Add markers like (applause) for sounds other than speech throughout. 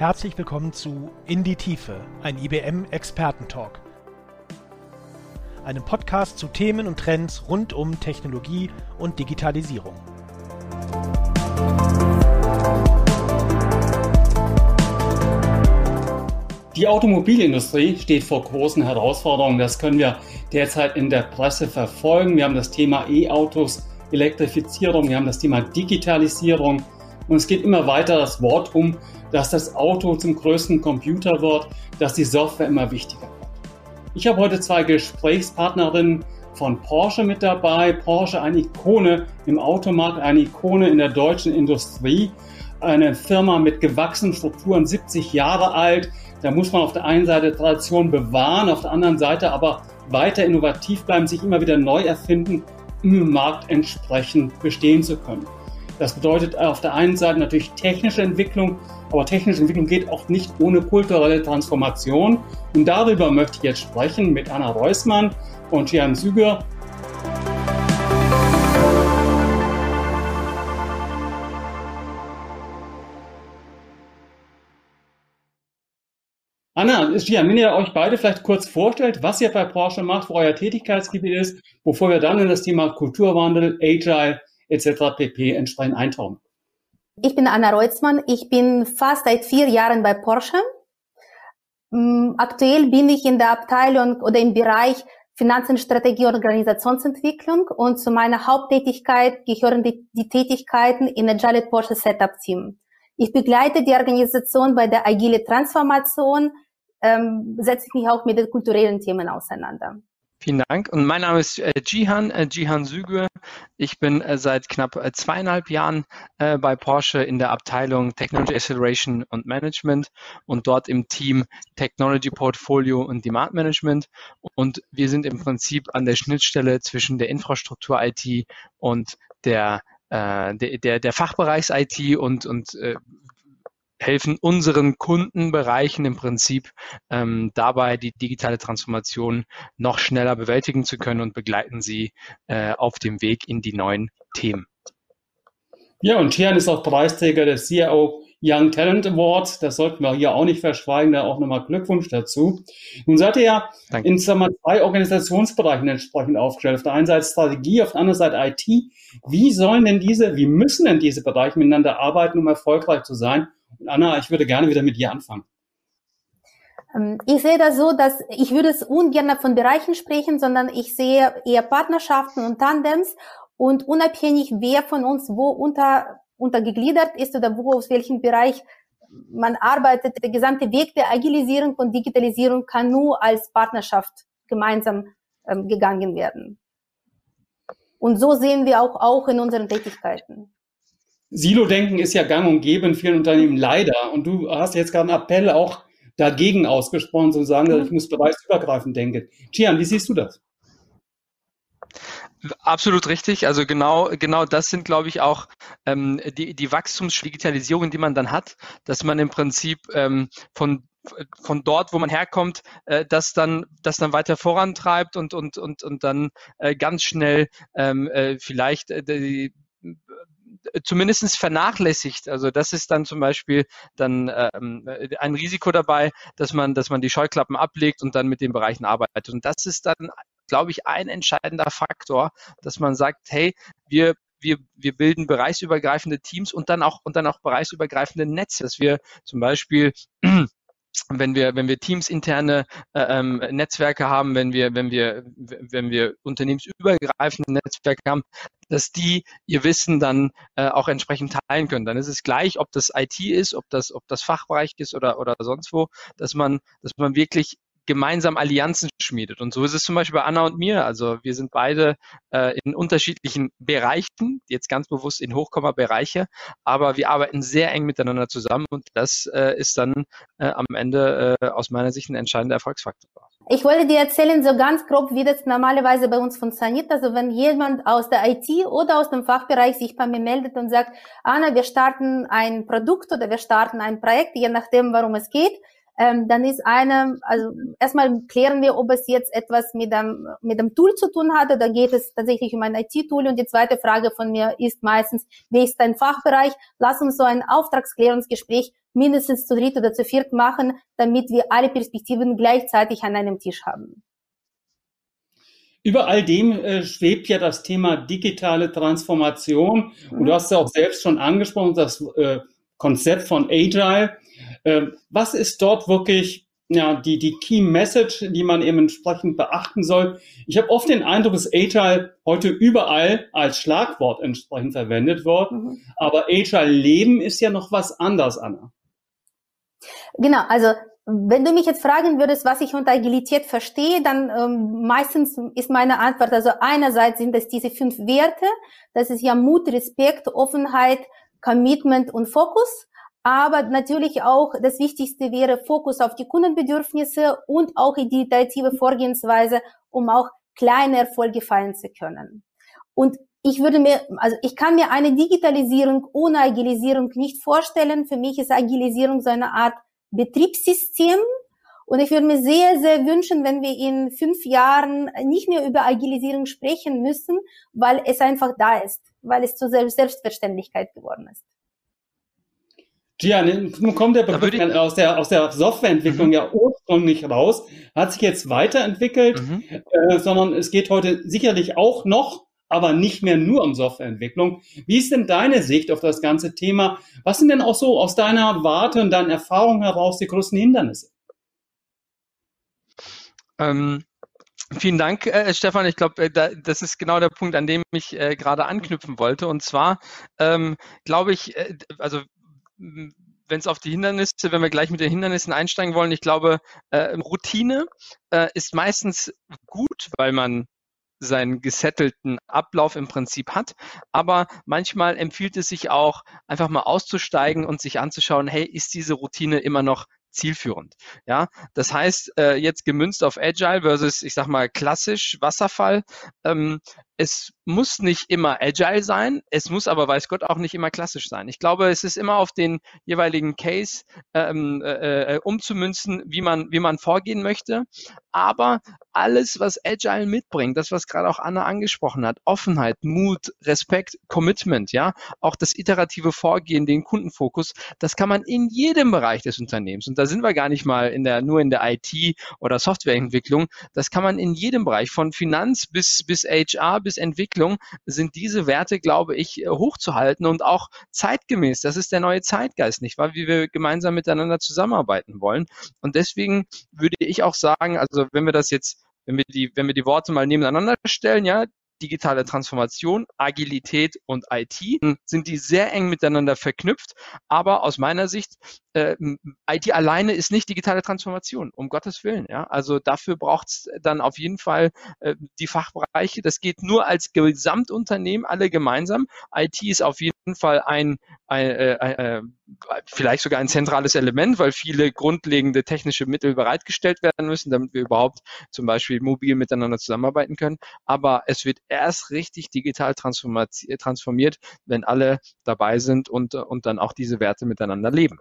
Herzlich willkommen zu In die Tiefe, ein IBM Expertentalk. Einem Podcast zu Themen und Trends rund um Technologie und Digitalisierung. Die Automobilindustrie steht vor großen Herausforderungen. Das können wir derzeit in der Presse verfolgen. Wir haben das Thema E-Autos, Elektrifizierung, wir haben das Thema Digitalisierung und es geht immer weiter das Wort um, dass das Auto zum größten Computer wird, dass die Software immer wichtiger wird. Ich habe heute zwei Gesprächspartnerinnen von Porsche mit dabei. Porsche, eine Ikone im Automarkt, eine Ikone in der deutschen Industrie, eine Firma mit gewachsenen Strukturen, 70 Jahre alt. Da muss man auf der einen Seite Tradition bewahren, auf der anderen Seite aber weiter innovativ bleiben, sich immer wieder neu erfinden, um im Markt entsprechend bestehen zu können. Das bedeutet auf der einen Seite natürlich technische Entwicklung, aber technische Entwicklung geht auch nicht ohne kulturelle Transformation. Und darüber möchte ich jetzt sprechen mit Anna Reusmann und Jan Süger. Anna, Gian, wenn ihr euch beide vielleicht kurz vorstellt, was ihr bei Porsche macht, wo euer Tätigkeitsgebiet ist, bevor wir dann in das Thema Kulturwandel, Agile etc. pp. entsprechend eintauchen. Ich bin Anna Reutzmann. Ich bin fast seit vier Jahren bei Porsche. Mm, aktuell bin ich in der Abteilung oder im Bereich Finanzen, Strategie und Organisationsentwicklung und zu meiner Haupttätigkeit gehören die, die Tätigkeiten in Agile Porsche Setup Team. Ich begleite die Organisation bei der agile Transformation, ähm, setze mich auch mit den kulturellen Themen auseinander. Vielen Dank. Und mein Name ist äh, Jihan, äh, Jihan Sügür. Ich bin äh, seit knapp zweieinhalb Jahren bei Porsche in der Abteilung Technology Acceleration und Management und dort im Team Technology Portfolio und Demand Management. Und wir sind im Prinzip an der Schnittstelle zwischen der Infrastruktur IT und der der, der, der Fachbereichs-IT und, und helfen unseren Kundenbereichen im Prinzip ähm, dabei, die digitale Transformation noch schneller bewältigen zu können und begleiten sie äh, auf dem Weg in die neuen Themen. Ja, und Tian ist auch Preisträger des CIO Young Talent Awards. Das sollten wir hier auch nicht verschweigen. Da auch nochmal Glückwunsch dazu. Nun seid ihr ja Danke. in sagen wir, zwei Organisationsbereichen entsprechend aufgestellt. Auf der einen Seite Strategie, auf der anderen Seite IT. Wie sollen denn diese, wie müssen denn diese Bereiche miteinander arbeiten, um erfolgreich zu sein? Anna, ich würde gerne wieder mit dir anfangen. Ähm, ich sehe das so, dass ich würde es ungern von Bereichen sprechen, sondern ich sehe eher Partnerschaften und Tandems und unabhängig, wer von uns wo unter, untergegliedert ist oder wo aus welchem Bereich man arbeitet, der gesamte Weg der Agilisierung und Digitalisierung kann nur als Partnerschaft gemeinsam ähm, gegangen werden. Und so sehen wir auch, auch in unseren Tätigkeiten. Silo-Denken ist ja gang und gäbe in vielen Unternehmen leider. Und du hast jetzt gerade einen Appell auch dagegen ausgesprochen, zu sagen, mhm. ich muss bereichsübergreifend denken. Tian, wie siehst du das? Absolut richtig. Also genau, genau das sind, glaube ich, auch ähm, die, die Wachstumsdigitalisierung, die man dann hat, dass man im Prinzip ähm, von von dort, wo man herkommt, äh, das dann, das dann weiter vorantreibt und und und und dann äh, ganz schnell ähm, äh, vielleicht äh, die, zumindest vernachlässigt. Also das ist dann zum Beispiel dann ähm, ein Risiko dabei, dass man, dass man die Scheuklappen ablegt und dann mit den Bereichen arbeitet. Und das ist dann, glaube ich, ein entscheidender Faktor, dass man sagt, hey, wir wir, wir bilden bereichsübergreifende Teams und dann auch und dann auch bereichsübergreifende Netze, dass wir zum Beispiel wenn wir, wenn wir teamsinterne äh, ähm, Netzwerke haben, wenn wir, wenn wir, wenn wir unternehmensübergreifende Netzwerke haben, dass die ihr Wissen dann äh, auch entsprechend teilen können. Dann ist es gleich, ob das IT ist, ob das, ob das Fachbereich ist oder, oder sonst wo, dass man, dass man wirklich gemeinsam Allianzen schmiedet. Und so ist es zum Beispiel bei Anna und mir. Also wir sind beide äh, in unterschiedlichen Bereichen, jetzt ganz bewusst in Hochkomma-Bereiche, aber wir arbeiten sehr eng miteinander zusammen und das äh, ist dann äh, am Ende äh, aus meiner Sicht ein entscheidender Erfolgsfaktor. Ich wollte dir erzählen, so ganz grob, wie das normalerweise bei uns funktioniert. Also wenn jemand aus der IT oder aus dem Fachbereich sich bei mir meldet und sagt, Anna, wir starten ein Produkt oder wir starten ein Projekt, je nachdem, warum es geht, ähm, dann ist eine, also erstmal klären wir, ob es jetzt etwas mit dem, mit dem Tool zu tun hat oder geht es tatsächlich um ein IT-Tool. Und die zweite Frage von mir ist meistens, wie ist dein Fachbereich? Lass uns so ein Auftragsklärungsgespräch mindestens zu dritt oder zu viert machen, damit wir alle Perspektiven gleichzeitig an einem Tisch haben. Über all dem äh, schwebt ja das Thema digitale Transformation. Mhm. Und du hast ja auch selbst schon angesprochen, das äh, Konzept von Agile. Äh, was ist dort wirklich ja, die, die Key Message, die man eben entsprechend beachten soll? Ich habe oft den Eindruck, dass Agile heute überall als Schlagwort entsprechend verwendet wird. Mhm. Aber Agile Leben ist ja noch was anderes, Anna. Genau, also wenn du mich jetzt fragen würdest, was ich unter Agilität verstehe, dann ähm, meistens ist meine Antwort, also einerseits sind es diese fünf Werte, das ist ja Mut, Respekt, Offenheit, Commitment und Fokus. Aber natürlich auch das Wichtigste wäre Fokus auf die Kundenbedürfnisse und auch die iterative Vorgehensweise, um auch kleine Erfolge feiern zu können. Und ich würde mir, also ich kann mir eine Digitalisierung ohne Agilisierung nicht vorstellen. Für mich ist Agilisierung so eine Art Betriebssystem. Und ich würde mir sehr, sehr wünschen, wenn wir in fünf Jahren nicht mehr über Agilisierung sprechen müssen, weil es einfach da ist, weil es zur Selbstverständlichkeit geworden ist. Gian, nun kommt der Begriff aus der, aus der Softwareentwicklung mhm. ja ursprünglich raus, hat sich jetzt weiterentwickelt, mhm. äh, sondern es geht heute sicherlich auch noch aber nicht mehr nur um Softwareentwicklung. Wie ist denn deine Sicht auf das ganze Thema? Was sind denn auch so aus deiner Warte und deiner Erfahrung heraus die größten Hindernisse? Ähm, vielen Dank, äh, Stefan. Ich glaube, äh, da, das ist genau der Punkt, an dem ich äh, gerade anknüpfen wollte. Und zwar ähm, glaube ich, äh, also wenn es auf die Hindernisse, wenn wir gleich mit den Hindernissen einsteigen wollen, ich glaube, äh, Routine äh, ist meistens gut, weil man seinen gesettelten Ablauf im Prinzip hat. Aber manchmal empfiehlt es sich auch, einfach mal auszusteigen und sich anzuschauen, hey, ist diese Routine immer noch zielführend. Ja, das heißt, äh, jetzt gemünzt auf Agile versus, ich sag mal, klassisch Wasserfall. Ähm, es muss nicht immer agile sein, es muss aber, weiß Gott, auch nicht immer klassisch sein. Ich glaube, es ist immer auf den jeweiligen Case ähm, äh, äh, umzumünzen, wie man, wie man vorgehen möchte. Aber alles, was Agile mitbringt, das, was gerade auch Anna angesprochen hat, Offenheit, Mut, Respekt, Commitment, ja, auch das iterative Vorgehen, den Kundenfokus, das kann man in jedem Bereich des Unternehmens. Und da sind wir gar nicht mal in der, nur in der IT oder Softwareentwicklung. Das kann man in jedem Bereich, von Finanz bis, bis HR, bis Entwicklung sind diese Werte, glaube ich, äh, hochzuhalten und auch zeitgemäß. Das ist der neue Zeitgeist, nicht wahr? Wie wir gemeinsam miteinander zusammenarbeiten wollen. Und deswegen würde ich auch sagen, also wenn wir das jetzt wenn wir die, wenn wir die Worte mal nebeneinander stellen, ja, digitale Transformation, Agilität und IT sind die sehr eng miteinander verknüpft. Aber aus meiner Sicht, äh, IT alleine ist nicht digitale Transformation, um Gottes Willen. Ja? Also dafür braucht es dann auf jeden Fall äh, die Fachbereiche. Das geht nur als Gesamtunternehmen, alle gemeinsam. IT ist auf jeden Fall ein, ein äh, äh, vielleicht sogar ein zentrales Element, weil viele grundlegende technische Mittel bereitgestellt werden müssen, damit wir überhaupt zum Beispiel mobil miteinander zusammenarbeiten können. Aber es wird erst richtig digital transformiert, wenn alle dabei sind und, und dann auch diese Werte miteinander leben.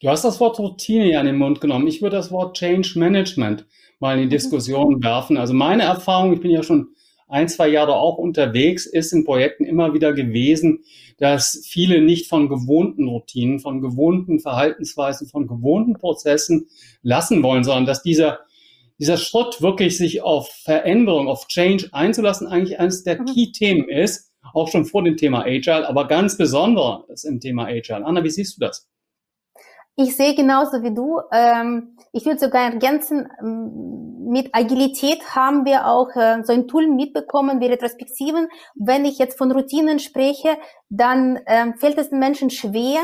Du hast das Wort Routine ja in den Mund genommen. Ich würde das Wort Change Management mal in die mhm. Diskussion werfen. Also meine Erfahrung, ich bin ja schon ein, zwei Jahre auch unterwegs, ist in Projekten immer wieder gewesen, dass viele nicht von gewohnten Routinen, von gewohnten Verhaltensweisen, von gewohnten Prozessen lassen wollen, sondern dass dieser, dieser Schritt wirklich sich auf Veränderung, auf Change einzulassen, eigentlich eines der mhm. Key-Themen ist, auch schon vor dem Thema Agile, aber ganz besonders im Thema Agile. Anna, wie siehst du das? Ich sehe genauso wie du. Ähm, ich würde sogar ergänzen, ähm, mit Agilität haben wir auch äh, so ein Tool mitbekommen wie Retrospektiven. Wenn ich jetzt von Routinen spreche, dann ähm, fällt es den Menschen schwer,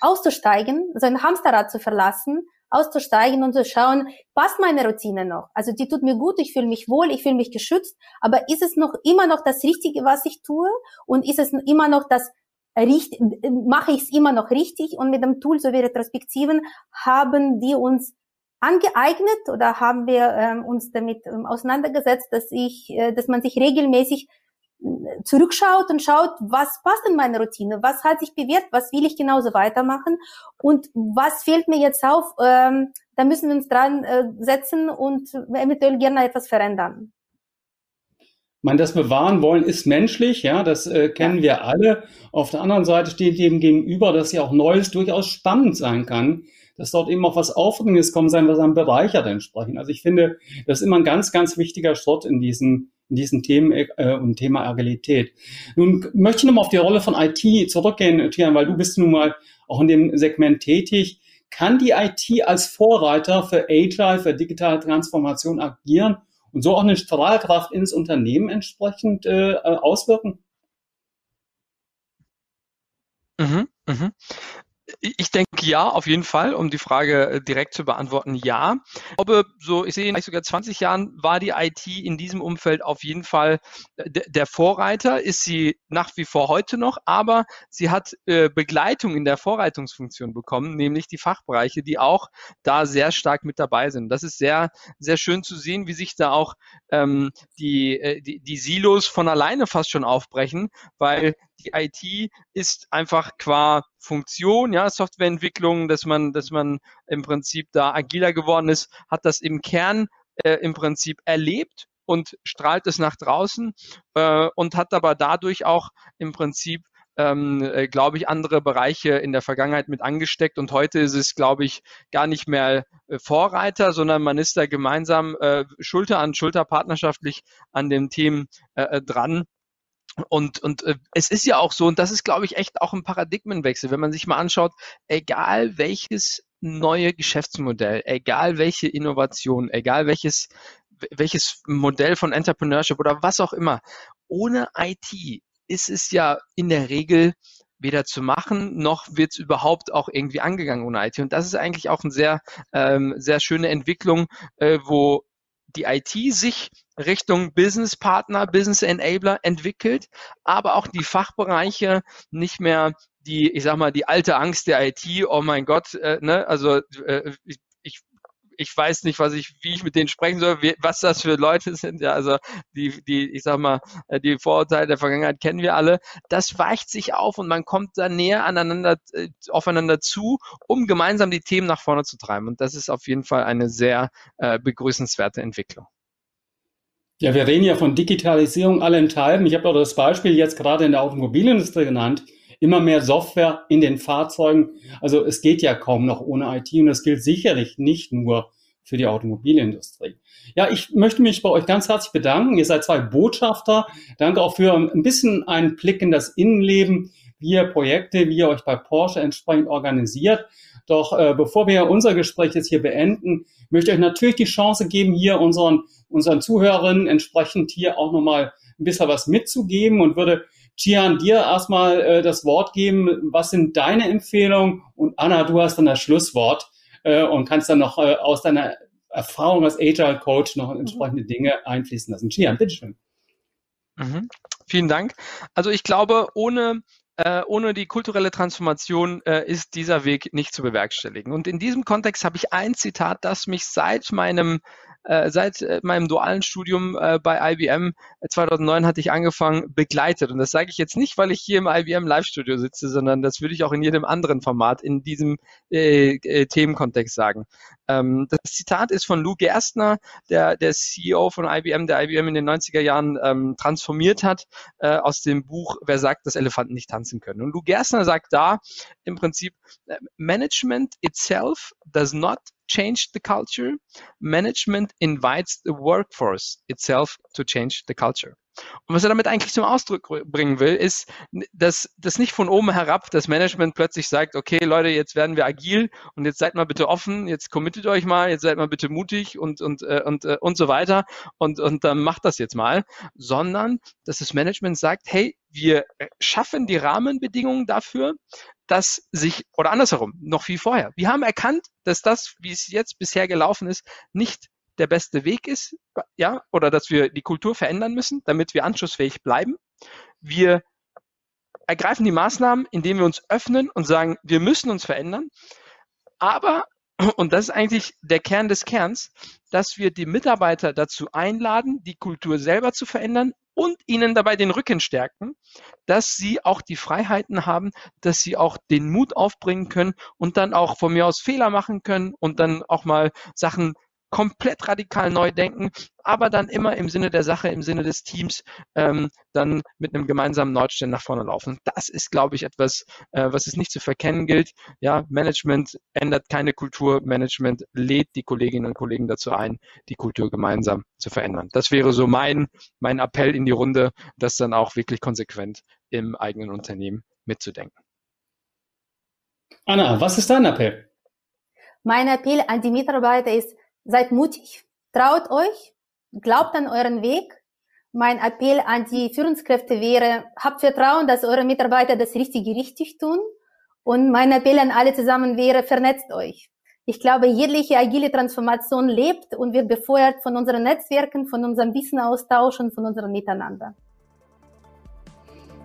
auszusteigen, so ein Hamsterrad zu verlassen, auszusteigen und zu schauen, passt meine Routine noch? Also die tut mir gut, ich fühle mich wohl, ich fühle mich geschützt, aber ist es noch immer noch das Richtige, was ich tue? Und ist es immer noch das richtig, mache ich es immer noch richtig und mit dem Tool so wie Retrospektiven haben wir uns angeeignet oder haben wir ähm, uns damit ähm, auseinandergesetzt, dass ich, äh, dass man sich regelmäßig zurückschaut und schaut, was passt in meine Routine, was hat sich bewährt, was will ich genauso weitermachen und was fehlt mir jetzt auf, ähm, da müssen wir uns dran äh, setzen und eventuell gerne etwas verändern. Man das bewahren wollen ist menschlich, ja, das äh, kennen wir alle. Auf der anderen Seite steht dem gegenüber, dass ja auch Neues durchaus spannend sein kann, dass dort eben auch was Aufregendes kommen sein, was einem bereichert entsprechend. Also ich finde, das ist immer ein ganz, ganz wichtiger Schritt in diesen in diesen Themen äh, und Thema Agilität. Nun möchte ich nochmal auf die Rolle von IT zurückgehen, Tian, weil du bist nun mal auch in dem Segment tätig. Kann die IT als Vorreiter für Agile, für digitale Transformation agieren und so auch eine Strahlkraft ins Unternehmen entsprechend äh, auswirken? Mhm, mhm. Ich denke ja, auf jeden Fall, um die Frage äh, direkt zu beantworten, ja. Ich glaube, so, ich sehe, in sogar 20 Jahren war die IT in diesem Umfeld auf jeden Fall äh, der Vorreiter, ist sie nach wie vor heute noch, aber sie hat äh, Begleitung in der Vorreitungsfunktion bekommen, nämlich die Fachbereiche, die auch da sehr stark mit dabei sind. Das ist sehr, sehr schön zu sehen, wie sich da auch ähm, die, die, die Silos von alleine fast schon aufbrechen, weil die IT ist einfach qua Funktion, ja, Softwareentwicklung, dass man, dass man im Prinzip da agiler geworden ist, hat das im Kern äh, im Prinzip erlebt und strahlt es nach draußen äh, und hat aber dadurch auch im Prinzip ähm, äh, glaube ich, andere Bereiche in der Vergangenheit mit angesteckt. Und heute ist es, glaube ich, gar nicht mehr äh, Vorreiter, sondern man ist da gemeinsam äh, Schulter an Schulter partnerschaftlich an den Themen äh, äh dran. Und, und äh, es ist ja auch so, und das ist, glaube ich, echt auch ein Paradigmenwechsel, wenn man sich mal anschaut, egal welches neue Geschäftsmodell, egal welche Innovation, egal welches, welches Modell von Entrepreneurship oder was auch immer, ohne IT ist es ja in der Regel weder zu machen, noch wird es überhaupt auch irgendwie angegangen ohne IT. Und das ist eigentlich auch eine sehr, ähm, sehr schöne Entwicklung, äh, wo die IT sich Richtung Business Partner, Business Enabler entwickelt, aber auch die Fachbereiche nicht mehr die, ich sag mal, die alte Angst der IT, oh mein Gott, äh, ne, also äh, ich, weiß nicht, was ich, wie ich mit denen sprechen soll, was das für Leute (laughs) sind. Ja, also die, die, ich sag mal, äh, die Vorurteile der Vergangenheit kennen wir alle. Das weicht sich auf und man kommt da näher aneinander, äh, aufeinander zu, um gemeinsam die Themen nach vorne zu treiben. Und das ist auf jeden Fall eine sehr äh, begrüßenswerte Entwicklung. Ja, wir reden ja von Digitalisierung allenthalben. Ich habe auch das Beispiel jetzt gerade in der Automobilindustrie genannt. Immer mehr Software in den Fahrzeugen. Also es geht ja kaum noch ohne IT und das gilt sicherlich nicht nur für die Automobilindustrie. Ja, ich möchte mich bei euch ganz herzlich bedanken. Ihr seid zwei Botschafter. Danke auch für ein bisschen einen Blick in das Innenleben, wie ihr Projekte, wie ihr euch bei Porsche entsprechend organisiert. Doch äh, bevor wir unser Gespräch jetzt hier beenden, möchte ich euch natürlich die Chance geben, hier unseren unseren Zuhörerinnen entsprechend hier auch nochmal ein bisschen was mitzugeben und würde Gian dir erstmal äh, das Wort geben. Was sind deine Empfehlungen? Und Anna, du hast dann das Schlusswort äh, und kannst dann noch äh, aus deiner Erfahrung als Agile Coach noch entsprechende Dinge einfließen lassen. Gian, bitteschön. Mhm. Vielen Dank. Also ich glaube, ohne äh, ohne die kulturelle Transformation äh, ist dieser Weg nicht zu bewerkstelligen. Und in diesem Kontext habe ich ein Zitat, das mich seit meinem äh, seit äh, meinem dualen Studium äh, bei IBM 2009 hatte ich angefangen begleitet. Und das sage ich jetzt nicht, weil ich hier im IBM Live-Studio sitze, sondern das würde ich auch in jedem anderen Format in diesem äh, äh, Themenkontext sagen. Ähm, das Zitat ist von Lou Gerstner, der, der CEO von IBM, der IBM in den 90er Jahren ähm, transformiert hat, äh, aus dem Buch Wer sagt, dass Elefanten nicht tanzen können. Und Lou Gerstner sagt da im Prinzip, Management itself does not change the culture. Management invites the workforce itself to change the culture. Und was er damit eigentlich zum Ausdruck bringen will, ist, dass das nicht von oben herab das Management plötzlich sagt, okay Leute, jetzt werden wir agil und jetzt seid mal bitte offen, jetzt committet euch mal, jetzt seid mal bitte mutig und und äh, und äh, und so weiter und und dann macht das jetzt mal, sondern dass das Management sagt, hey, wir schaffen die Rahmenbedingungen dafür, dass sich, oder andersherum, noch viel vorher. Wir haben erkannt, dass das, wie es jetzt bisher gelaufen ist, nicht der beste Weg ist, ja, oder dass wir die Kultur verändern müssen, damit wir anschlussfähig bleiben. Wir ergreifen die Maßnahmen, indem wir uns öffnen und sagen, wir müssen uns verändern. Aber, und das ist eigentlich der Kern des Kerns, dass wir die Mitarbeiter dazu einladen, die Kultur selber zu verändern, und ihnen dabei den Rücken stärken, dass sie auch die Freiheiten haben, dass sie auch den Mut aufbringen können und dann auch von mir aus Fehler machen können und dann auch mal Sachen komplett radikal neu denken, aber dann immer im Sinne der Sache, im Sinne des Teams, ähm, dann mit einem gemeinsamen Nordstern nach vorne laufen. Das ist, glaube ich, etwas, äh, was es nicht zu verkennen gilt. Ja, Management ändert keine Kultur. Management lädt die Kolleginnen und Kollegen dazu ein, die Kultur gemeinsam zu verändern. Das wäre so mein, mein Appell in die Runde, das dann auch wirklich konsequent im eigenen Unternehmen mitzudenken. Anna, was ist dein Appell? Mein Appell an die Mitarbeiter ist, Seid mutig, traut euch, glaubt an euren Weg. Mein Appell an die Führungskräfte wäre, habt Vertrauen, dass eure Mitarbeiter das Richtige richtig tun. Und mein Appell an alle zusammen wäre, vernetzt euch. Ich glaube, jegliche agile Transformation lebt und wird befeuert von unseren Netzwerken, von unserem Wissenaustausch und von unserem Miteinander.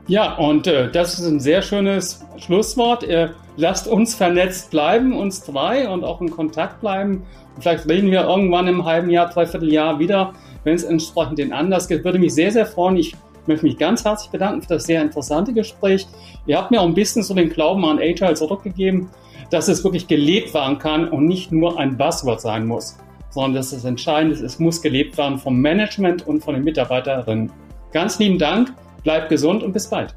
Ja, und äh, das ist ein sehr schönes Schlusswort. Äh, lasst uns vernetzt bleiben, uns drei und auch in Kontakt bleiben. Und vielleicht reden wir irgendwann im halben Jahr, dreiviertel Jahr wieder, wenn es entsprechend den Anlass gibt. Würde mich sehr, sehr freuen. Ich möchte mich ganz herzlich bedanken für das sehr interessante Gespräch. Ihr habt mir auch ein bisschen so den Glauben an Agile zurückgegeben, dass es wirklich gelebt werden kann und nicht nur ein Buzzword sein muss, sondern dass es entscheidend ist, es muss gelebt werden vom Management und von den Mitarbeiterinnen. Ganz lieben Dank. Bleibt gesund und bis bald.